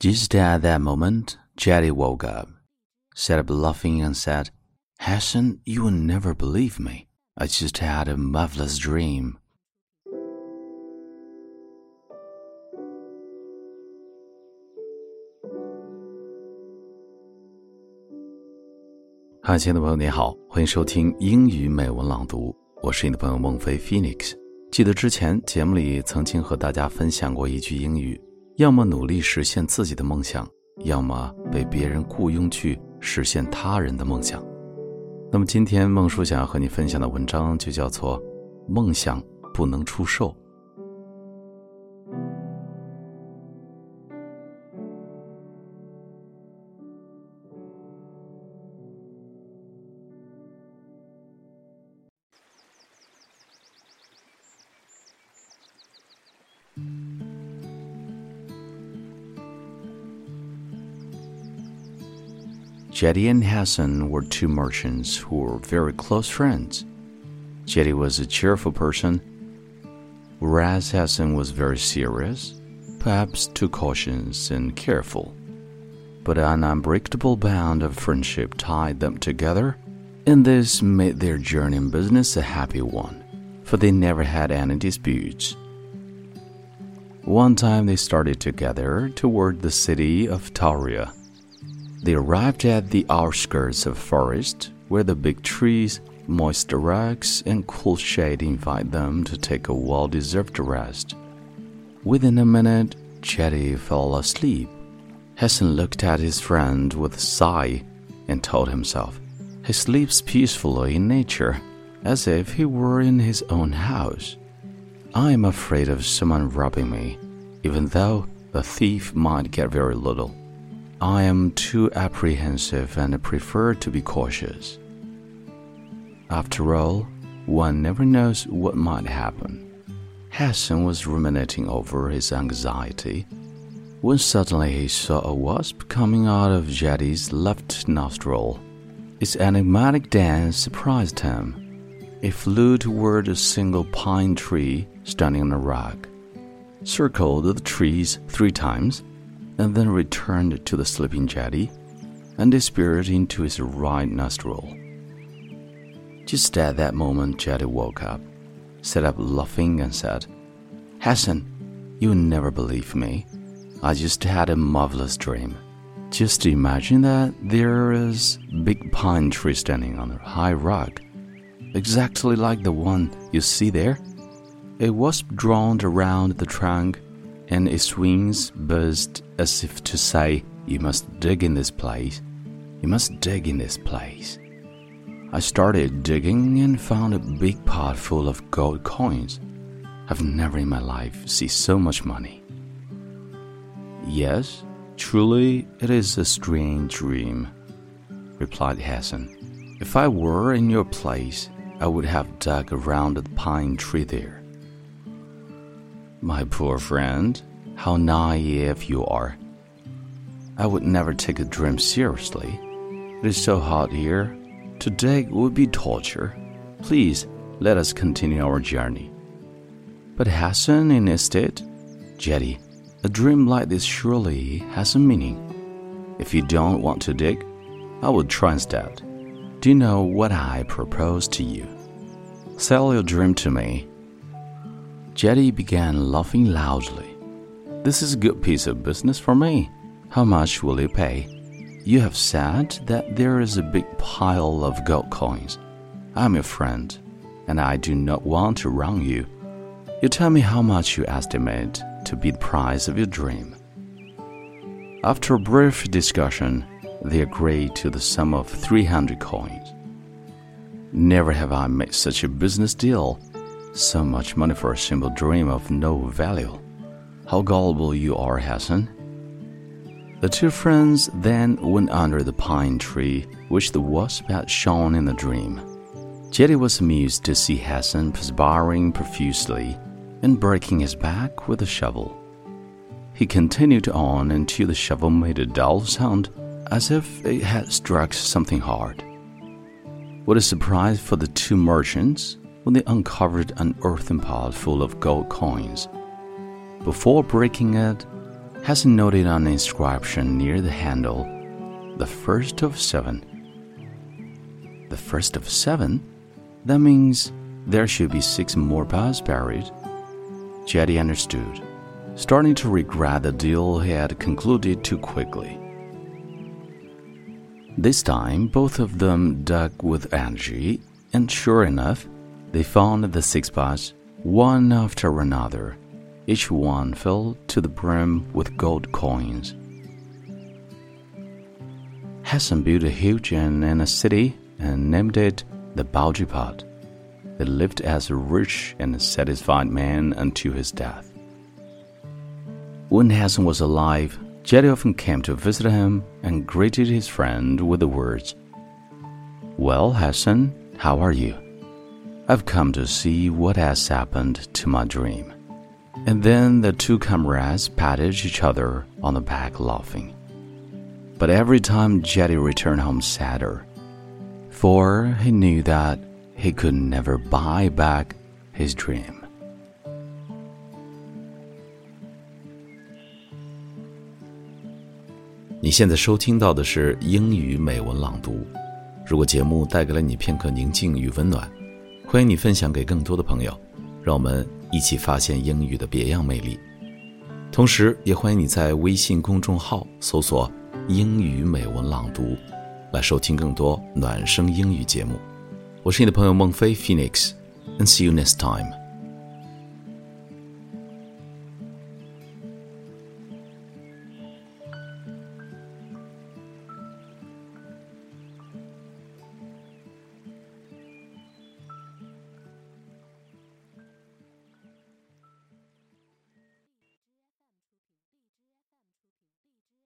Just at that moment, Jetty woke up, sat up laughing, and said, Hassan, you will never believe me. I just had a marvelous dream. 嗨，亲爱的朋友，你好，欢迎收听英语美文朗读，我是你的朋友孟非 Phoenix。记得之前节目里曾经和大家分享过一句英语。要么努力实现自己的梦想，要么被别人雇佣去实现他人的梦想。那么今天孟叔想要和你分享的文章就叫做《梦想不能出售》。Jehdi and Hassan were two merchants who were very close friends. Jehdi was a cheerful person, whereas Hassan was very serious, perhaps too cautious and careful. But an unbreakable bond of friendship tied them together, and this made their journey in business a happy one, for they never had any disputes. One time they started together toward the city of Touria they arrived at the outskirts of forest where the big trees, moist rocks, and cool shade invite them to take a well deserved rest. Within a minute, Jehdi fell asleep. Hassan looked at his friend with a sigh and told himself he sleeps peacefully in nature, as if he were in his own house. I am afraid of someone robbing me, even though the thief might get very little. I am too apprehensive and prefer to be cautious. After all, one never knows what might happen. Hassan was ruminating over his anxiety when suddenly he saw a wasp coming out of Jehdi's left nostril. Its enigmatic dance surprised him. It flew toward a single pine tree standing on a rock, circled the trees three times, and then returned to the sleeping Jehdi and disappeared into his right nostril. Just at that moment, Jehdi woke up, sat up laughing, and said, Hassan, you'll never believe me. I just had a marvelous dream. Just imagine that there is a big pine tree standing on a high rock, exactly like the one you see there. A wasp droned around the trunk and its wings buzzed as if to say, You must dig in this place. You must dig in this place. I started digging and found a big pot full of gold coins. I've never in my life seen so much money. Yes, truly, it is a strange dream, replied Hassan. If I were in your place, I would have dug around the pine tree there. My poor friend, how naive you are. I would never take a dream seriously. It is so hot here. Today would be torture. Please let us continue our journey. But Hassan insisted, Jehdi, a dream like this surely has a meaning. If you don't want to dig, I will try instead. Do you know what I propose to you? Sell your dream to me Jehdi began laughing loudly. This is a good piece of business for me. How much will you pay? You have said that there is a big pile of gold coins. I'm your friend, and I do not want to wrong you. You tell me how much you estimate to be the price of your dream. After a brief discussion, they agreed to the sum of 300 coins. Never have I made such a business deal so much money for a simple dream of no value. How gullible you are, Hassan. The two friends then went under the pine tree which the wasp had shown in the dream. Jehdi was amused to see Hassan perspiring profusely and breaking his back with a shovel. He continued on until the shovel made a dull sound as if it had struck something hard. What a surprise for the two merchants when they uncovered an earthen pot full of gold coins. Before breaking it, Hassan noted an inscription near the handle, the first of seven. The first of seven? That means there should be six more paths buried. Jehdi understood, starting to regret the deal he had concluded too quickly. This time, both of them dug with energy, and sure enough, they found the six pots, one after another. Each one filled to the brim with gold coins. Hassan built a huge inn in a city and named it the Bauji Pot. He lived as a rich and satisfied man until his death. When Hassan was alive, Jehdi often came to visit him and greeted his friend with the words, Well, Hassan, how are you? I've come to see what has happened to my dream. And then the two comrades patted each other on the back, laughing. But every time Jehdi returned home sadder, for he knew that he could never buy back his dream. You 你现在收听到的是英语美文朗读。如果节目带给了你片刻宁静与温暖。欢迎你分享给更多的朋友，让我们一起发现英语的别样魅力。同时，也欢迎你在微信公众号搜索“英语美文朗读”，来收听更多暖声英语节目。我是你的朋友孟非 Phoenix，and see you next time。